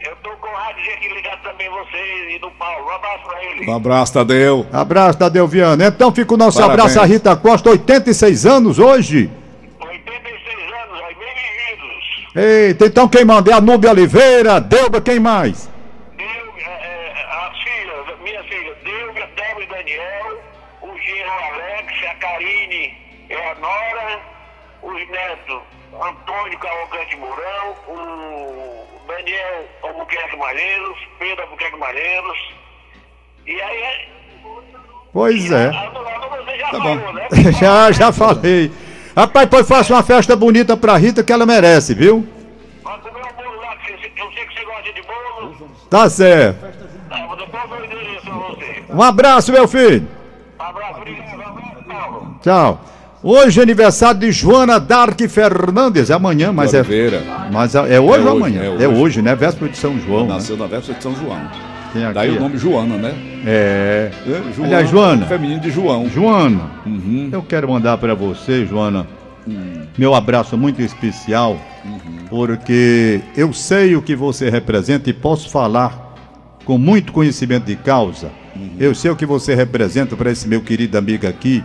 Speaker 5: Eu tô com o rádio aqui ligado também, vocês e do Paulo. Um abraço pra ele.
Speaker 3: Um abraço, Tadeu.
Speaker 2: Abraço, Tadeu Viana. Então fica o nosso
Speaker 3: Parabéns.
Speaker 2: abraço a Rita Costa, 86 anos hoje.
Speaker 5: 86 anos, aí, bem vividos.
Speaker 2: Eita, então quem manda é a Núbia Oliveira, Delba, quem mais?
Speaker 5: Netos, Antônio Cavalcante Mourão, o Daniel Albuquerque Malheiros, Pedro Albuquerque Malheiros. E aí é.
Speaker 2: Pois é.
Speaker 5: A, a, a, você já
Speaker 3: Tá bom.
Speaker 5: falou, né? [laughs]
Speaker 2: Já, já falei. Rapaz, pois faça uma festa bonita pra Rita que ela merece, viu?
Speaker 5: Vai comer um bolo lá, que você- eu sei que você gosta de bolo.
Speaker 2: Tá certo.
Speaker 5: Você.
Speaker 2: Um abraço, meu filho.
Speaker 5: Abraço, obrigado, abraço, Paulo.
Speaker 2: Tchau. Hoje é aniversário de Joana Dark Fernandes. É amanhã, mas é.
Speaker 3: Oliveira.
Speaker 2: Mas é é hoje
Speaker 3: É
Speaker 2: ou amanhã?
Speaker 3: é
Speaker 2: É
Speaker 3: hoje.
Speaker 2: hoje, né? Véspera de São João. né?
Speaker 3: Nasceu na véspera de São João.
Speaker 2: Tem aqui,
Speaker 3: Daí o nome Joana, né?
Speaker 2: É.
Speaker 3: É,
Speaker 2: Aliás, Joana.
Speaker 3: Feminino de João.
Speaker 2: Joana,
Speaker 3: Uhum.
Speaker 2: eu quero mandar para você, Joana, meu abraço muito especial, porque eu sei o que você representa e posso falar com muito conhecimento de causa. Eu sei o que você representa para esse meu querido amigo aqui,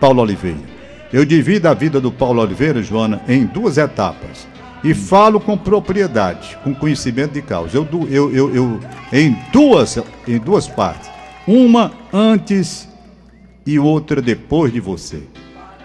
Speaker 2: Paulo Oliveira. Eu divido a vida do Paulo Oliveira, Joana, em duas etapas. E falo com propriedade, com conhecimento de causa. Eu, eu, eu, eu em, duas, em duas partes. Uma antes e outra depois de você.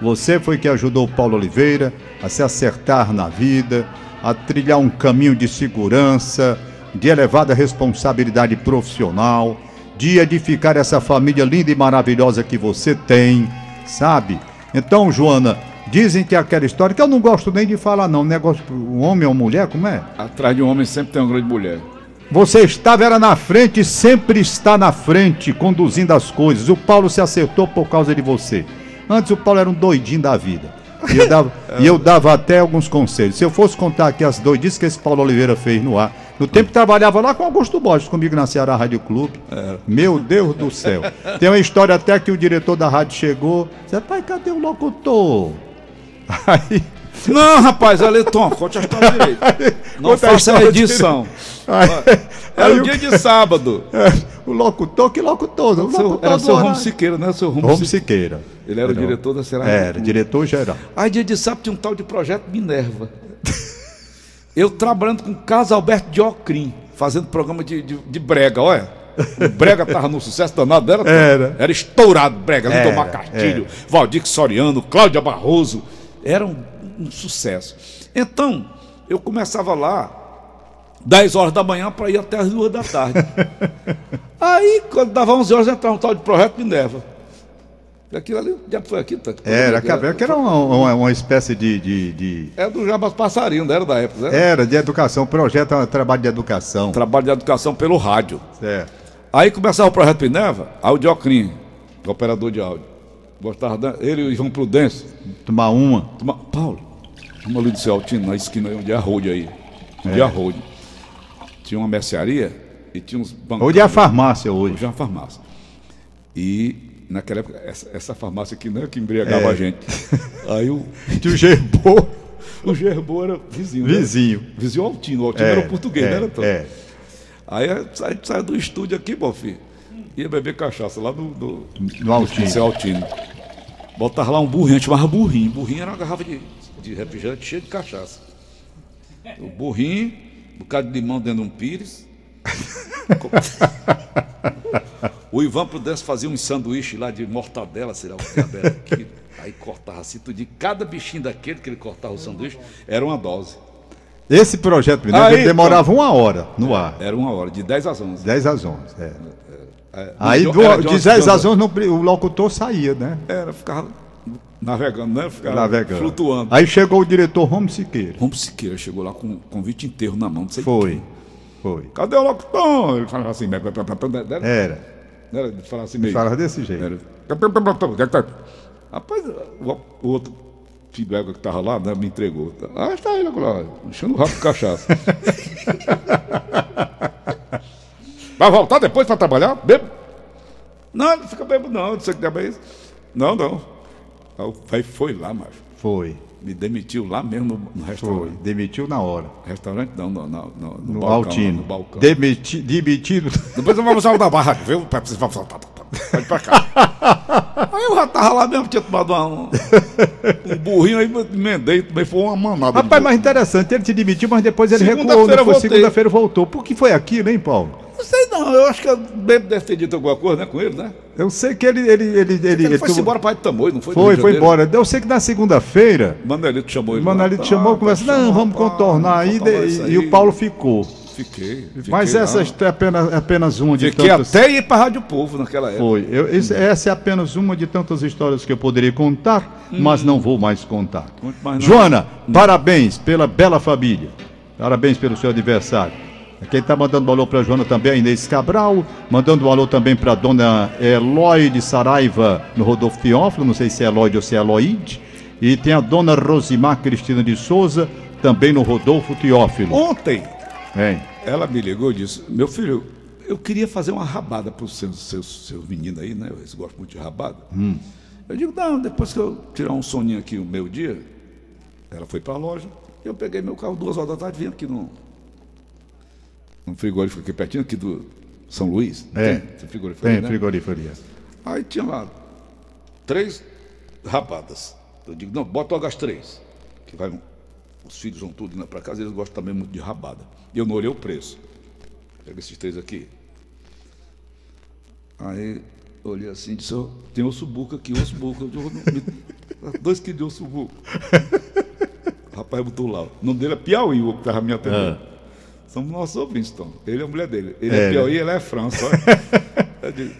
Speaker 2: Você foi que ajudou Paulo Oliveira a se acertar na vida, a trilhar um caminho de segurança, de elevada responsabilidade profissional, de edificar essa família linda e maravilhosa que você tem, sabe? Então, Joana, dizem que é aquela história que eu não gosto nem de falar, não. Negócio, um homem ou mulher, como é?
Speaker 3: Atrás de um homem sempre tem uma grande mulher.
Speaker 2: Você estava era na frente, sempre está na frente, conduzindo as coisas. O Paulo se acertou por causa de você. Antes o Paulo era um doidinho da vida. E eu dava, [laughs] e eu dava até alguns conselhos. Se eu fosse contar aqui as doidices que esse Paulo Oliveira fez no ar, no tempo que trabalhava lá com Augusto Borges, comigo na Ceará Rádio Clube. Meu Deus do céu. Tem uma história até que o diretor da rádio chegou. Disse, pai, cadê o locutor? Aí, [laughs]
Speaker 3: Não, rapaz, olha, Tom, conte a história direito. [laughs] Não
Speaker 2: Conta
Speaker 3: faça a edição.
Speaker 2: aí,
Speaker 3: Era
Speaker 2: aí
Speaker 3: o
Speaker 2: o-
Speaker 3: dia de sábado.
Speaker 2: o locutor, que locutor? O locutor
Speaker 3: era
Speaker 2: do
Speaker 3: seu. Romo Siqueira, né? Seu Romo Siqueira. Ele era o diretor da Serra.
Speaker 2: Era, diretor geral.
Speaker 3: Aí dia de sábado tinha um tal de projeto Minerva. Eu trabalhando com Carlos Alberto de Ocrim, fazendo programa de, de, de brega, olha. O brega tava no sucesso danado, era,
Speaker 2: Era.
Speaker 3: era estourado brega,
Speaker 2: Era,
Speaker 3: Lindomar Castilho, Valdir Soriano, Cláudia Barroso, era um, um sucesso. Então, eu começava lá 10 horas da manhã para ir até as 2 da tarde. [laughs] Aí, quando dava 11 horas, entrava um tal de projeto Minerva. Aquilo ali, já foi aqui? Tá?
Speaker 2: Era, acabei, que era uma, uma, uma espécie de, de, de-
Speaker 3: É do Jabas Passarinho, não era da época, né?
Speaker 2: Era de educação, projeto é um trabalho de educação.
Speaker 3: Trabalho de educação pelo rádio.
Speaker 2: Certo.
Speaker 3: Aí começava o projeto Minerva, aí o Diocrim, operador de áudio. Gostava da, ele e o João Prudêncio.
Speaker 2: Tomar uma.
Speaker 3: Toma, Paulo, vamos ali do seu Altino, na esquina aí, onde é a road aí. Onde é a road. Tinha uma mercearia e tinha uns bancos.
Speaker 2: Hoje é a farmácia hoje.
Speaker 3: Hoje é uma farmácia. E naquela época, essa, essa farmácia aqui não é que embriagava
Speaker 2: É.
Speaker 3: a gente. [laughs] Aí o,
Speaker 2: Tio Gerbô. [laughs]
Speaker 3: o Gerbo era vizinho. né?
Speaker 2: Vizinho.
Speaker 3: Vizinho Altino. O Altino era o português,
Speaker 2: é,
Speaker 3: né, Antônio?
Speaker 2: É.
Speaker 3: Aí a gente saiu do estúdio aqui, meu filho. Ia beber cachaça lá no, no,
Speaker 2: No Altino.
Speaker 3: Seu Altino. Botava lá um burrinho, a gente chamava burrinho. Burrinho era uma garrafa de, de refrigerante cheia de cachaça. O burrinho, um bocado de limão dentro de um pires. [laughs] o Ivan Prudence fazia um sanduíche lá de mortadela, sei lá o que era aquilo. Aí cortava assim tudo. De cada bichinho daquele que ele cortava o sanduíche, era uma dose.
Speaker 2: Esse projeto Mineiro
Speaker 3: Aí,
Speaker 2: ele demorava uma hora no ar.
Speaker 3: Era uma hora, de 10 às 11.
Speaker 2: 10 às 11. É.
Speaker 3: É,
Speaker 2: Aí
Speaker 3: no-
Speaker 2: do- de
Speaker 3: onze-
Speaker 2: 10 às 11 não pre- o locutor saía, né?
Speaker 3: Era, ficava navegando, né? Ficava
Speaker 2: Navegando.
Speaker 3: flutuando.
Speaker 2: Aí chegou o diretor Romo Siqueira.
Speaker 3: Romo Siqueira chegou lá com o convite inteiro na mão. Não sei
Speaker 2: Foi. Foi.
Speaker 3: Cadê o locutor? Ele falava assim, né? Era,
Speaker 2: Era.
Speaker 3: era, ele falava assim meio.
Speaker 2: Falava desse jeito.
Speaker 3: Era. Rapaz, o, o outro filho égua que tava lá, né, me entregou. Ah, está aí, lá, enchendo o rabo de cachaça. [laughs] Vai voltar depois para trabalhar? Bebo? Não, não fica bebo não, não sei que é isso. Não, não. Aí foi lá, macho.
Speaker 2: Foi.
Speaker 3: Me demitiu lá mesmo no, no
Speaker 2: Foi.
Speaker 3: restaurante.
Speaker 2: Demitiu na hora.
Speaker 3: Restaurante não, no, no, no, no balcão,
Speaker 2: Altino.
Speaker 3: No balcão.
Speaker 2: Demiti, demitido.
Speaker 3: Depois eu vou da barra, viu? Pode pra cá. aí eu já tava lá mesmo, tinha tomado uma- um, um burrinho, aí emendei, também foi uma manada.
Speaker 2: Rapaz, mas interessante, ele te demitiu, mas depois ele recuou.
Speaker 3: Segunda-feira
Speaker 2: Depois
Speaker 3: voltei.
Speaker 2: segunda-feira voltou. Por que foi aquilo, hein, Paulo?
Speaker 3: Não sei não, eu acho que eu deve ter dito alguma coisa, né, com ele, né?
Speaker 2: Eu sei que ele. Ele, ele, ele,
Speaker 3: Ele,
Speaker 2: ele
Speaker 3: foi embora para de Tamoio, não foi?
Speaker 2: Foi, foi
Speaker 3: Janeiro?
Speaker 2: embora. Eu sei que na segunda-feira,
Speaker 3: Manelito chamou
Speaker 2: o
Speaker 3: ele.
Speaker 2: Manelito
Speaker 3: lá,
Speaker 2: chamou,
Speaker 3: tá,
Speaker 2: conversa,
Speaker 3: tá,
Speaker 2: não, vamos contornar aí, de-
Speaker 3: isso
Speaker 2: e o
Speaker 3: aí.
Speaker 2: Paulo ficou.
Speaker 3: Fiquei. fiquei
Speaker 2: Mas
Speaker 3: lá.
Speaker 2: essa é apenas, é apenas uma de
Speaker 3: Fiquei
Speaker 2: tantas.
Speaker 3: até ir para Rádio Povo naquela época.
Speaker 2: Foi. Eu- esse- essa é apenas uma de tantas histórias que eu poderia contar, mas não vou mais contar.
Speaker 3: Mais não.
Speaker 2: Joana, parabéns pela bela família. Parabéns pelo seu aniversário. Quem está mandando um alô para a Joana também a Inês Cabral, mandando um alô também para a dona Eloy de Saraiva, no Rodolfo Teófilo, não sei se é Eloy ou se é Eloide. E tem a dona Rosimar Cristina de Souza, também no Rodolfo Teófilo.
Speaker 3: Ontem,
Speaker 2: Hein?
Speaker 3: ela me ligou e disse: Meu filho, eu queria fazer uma rabada para os seus, seus, seus meninos aí, né? Eles gostam muito de rabada. Eu digo: Não, depois que eu tirar um soninho aqui o meu dia, ela foi para a loja. Eu peguei meu carro duas horas da tarde, vim aqui no, no frigorífico aqui pertinho, aqui do São Luís.
Speaker 2: É.
Speaker 3: Tem, frigorífico
Speaker 2: Tem
Speaker 3: ali, né?
Speaker 2: frigorífica.
Speaker 3: Aí tinha lá três rabadas. Eu digo, não, bota logo as três. Que vai, os filhos vão tudo indo para casa, eles gostam também muito de rabada. E eu não olhei o preço. Pega esses três aqui. Aí eu olhei assim e disse, "Ó, tem osso buco aqui, osso buco. Eu digo, "Não, me- dois quilos de osso buco. [laughs] O rapaz botou lá. O nome dele é Piauí, o que estava me atendendo. Somos nossos ouvintes, Tom. Ele é a mulher dele. Ele é,
Speaker 2: É.
Speaker 3: Piauí, ela é França. [laughs] digo,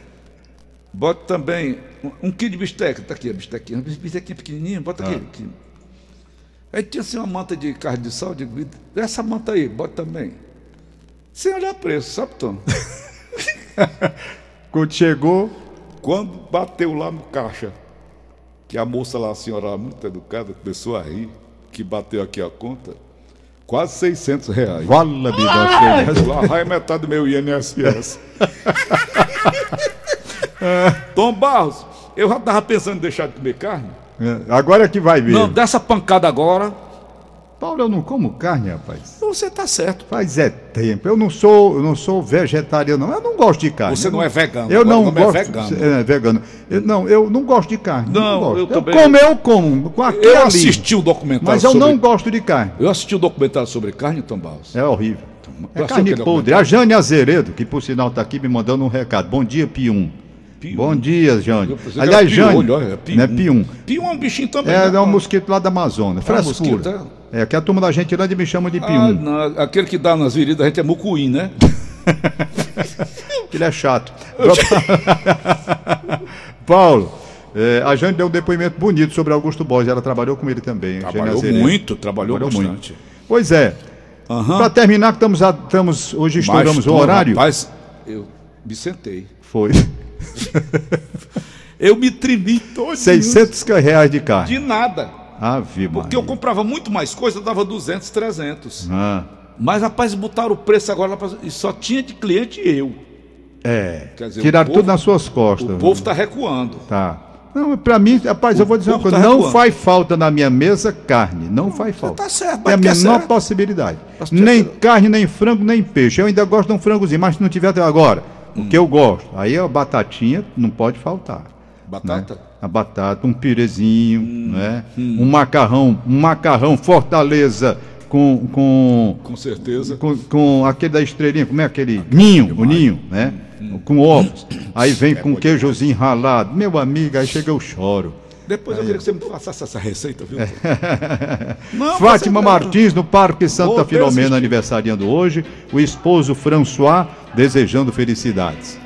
Speaker 3: Bota também um, um quilo de bisteca, tá aqui a bistequinha, uma bistequinha pequenininha, bota aqui. aqui. Aí tinha assim uma manta de carne de sal, digo, essa manta aí, bota também. Sem olhar preço, sabe, Tom? [laughs]
Speaker 2: Quando chegou,
Speaker 3: Quando bateu lá no caixa, que a moça lá, a senhora muito educada, começou a rir, que bateu aqui a conta, quase 600 reais.
Speaker 2: vala-me da
Speaker 3: Lá vai metade do meu INSS. [laughs] Tom Barros, eu já estava pensando em deixar de comer carne.
Speaker 2: É, Agora é que vai ver.
Speaker 3: Não, dessa pancada agora,
Speaker 2: Paulo, eu não como carne, rapaz.
Speaker 3: você tá certo.
Speaker 2: Faz é tempo. Eu não sou, eu não sou vegetariano, não. Eu não gosto de carne.
Speaker 3: Você
Speaker 2: Eu
Speaker 3: não é vegano,
Speaker 2: Eu não
Speaker 3: é
Speaker 2: gosto.
Speaker 3: vegano.
Speaker 2: É, vegano. Eu, não, eu não gosto de carne.
Speaker 3: Não,
Speaker 2: gosto.
Speaker 3: eu também-
Speaker 2: como eu como, com aquele
Speaker 3: Eu
Speaker 2: ali.
Speaker 3: assisti o documentário
Speaker 2: Mas eu
Speaker 3: sobre...
Speaker 2: não gosto de carne.
Speaker 3: Eu assisti o documentário sobre carne, Tom Barros.
Speaker 2: É horrível.
Speaker 3: Tu
Speaker 2: É carne podre. A Jane Azeredo, que por sinal está aqui me mandando um recado. Bom dia, Pium.
Speaker 3: Pium.
Speaker 2: Bom dia,
Speaker 3: que
Speaker 2: Aliás,
Speaker 3: piolho, olha, é pium.
Speaker 2: Não é Pium.
Speaker 3: Pium é um bichinho também.
Speaker 2: É,
Speaker 3: né,
Speaker 2: é um mosquito lá da Amazônia.
Speaker 3: um
Speaker 2: Frescura.
Speaker 3: mosquito,
Speaker 2: É, que a turma da Gentilândia me chama de
Speaker 3: Ah,
Speaker 2: Pium.
Speaker 3: não, aquele que dá nas virilhas, a gente é mucuim, né? [laughs]
Speaker 2: ele é chato. [laughs] Paulo, é, a Jane deu um depoimento bonito sobre Augusto Borges. Ela trabalhou com ele também.
Speaker 3: Trabalhou muito, trabalhou,
Speaker 2: Trabalhou
Speaker 3: bastante.
Speaker 2: Pois é.
Speaker 3: Aham.
Speaker 2: Para terminar, que estamos, a- estamos hoje
Speaker 3: Mas,
Speaker 2: estouramos o
Speaker 3: Tom,
Speaker 2: horário.
Speaker 3: Rapaz, eu me sentei.
Speaker 2: Foi. [laughs]
Speaker 3: Eu me tremi todo.
Speaker 2: 600 reais de carne.
Speaker 3: De nada.
Speaker 2: Ave
Speaker 3: Porque eu comprava muito mais coisa, eu dava 200, 300.
Speaker 2: Ah,
Speaker 3: Mas, rapaz, botaram o preço agora e só tinha de cliente eu.
Speaker 2: é.
Speaker 3: Quer dizer,
Speaker 2: Tiraram
Speaker 3: povo-
Speaker 2: tudo nas suas costas.
Speaker 3: O povo está recuando.
Speaker 2: Tá. Não, pra mim, rapaz,
Speaker 3: O
Speaker 2: eu vou dizer uma
Speaker 3: povo
Speaker 2: coisa.
Speaker 3: tá
Speaker 2: não faz falta na minha mesa carne. Não faz falta.
Speaker 3: tá certo,
Speaker 2: É a
Speaker 3: é
Speaker 2: menor
Speaker 3: certo.
Speaker 2: possibilidade.
Speaker 3: Tá.
Speaker 2: Nem carne, nem frango, nem peixe. Eu ainda gosto de um frangozinho, mas se não tiver até agora, o que eu gosto. Aí a batatinha não pode faltar.
Speaker 3: Batata?
Speaker 2: né? A batata, um pirezinho, né? Um macarrão, um macarrão Fortaleza com, com,
Speaker 3: Com certeza.
Speaker 2: com, com aquele da estrelinha, como é aquele? Ninho, o ninho, né? Com ovos. Aí vem com queijozinho ralado. Meu amigo, aí chega eu choro.
Speaker 3: Depois eu queria que você me passasse essa receita, viu?
Speaker 2: É. [laughs]
Speaker 3: Não,
Speaker 2: Fátima Martins, no Parque Santa
Speaker 3: Vou
Speaker 2: Filomena, aniversariando hoje. O esposo François, desejando felicidades.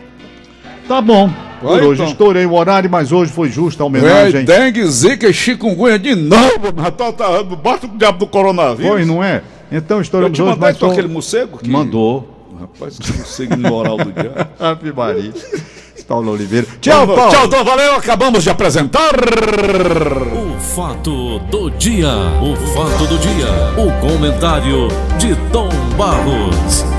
Speaker 2: Tá bom. Por hoje
Speaker 3: então.
Speaker 2: estourei o horário, mas hoje foi justa a
Speaker 3: É,
Speaker 2: homenagem.
Speaker 3: dengue, zika e chikungunya de novo. Tá, tá, bota o diabo do coronavírus.
Speaker 2: Foi, não é? Então estouramos hoje, mas foi...
Speaker 3: aquele morcego? Que...
Speaker 2: Mandou.
Speaker 3: Rapaz, que morcego imoral do diabo. [laughs]
Speaker 2: Ave Maria. Paulo Oliveira.
Speaker 3: Tchau,
Speaker 2: Paulo.
Speaker 3: Tchau, então, valeu. Acabamos de apresentar.
Speaker 1: O fato do dia, o fato do dia, o comentário de Tom Barros.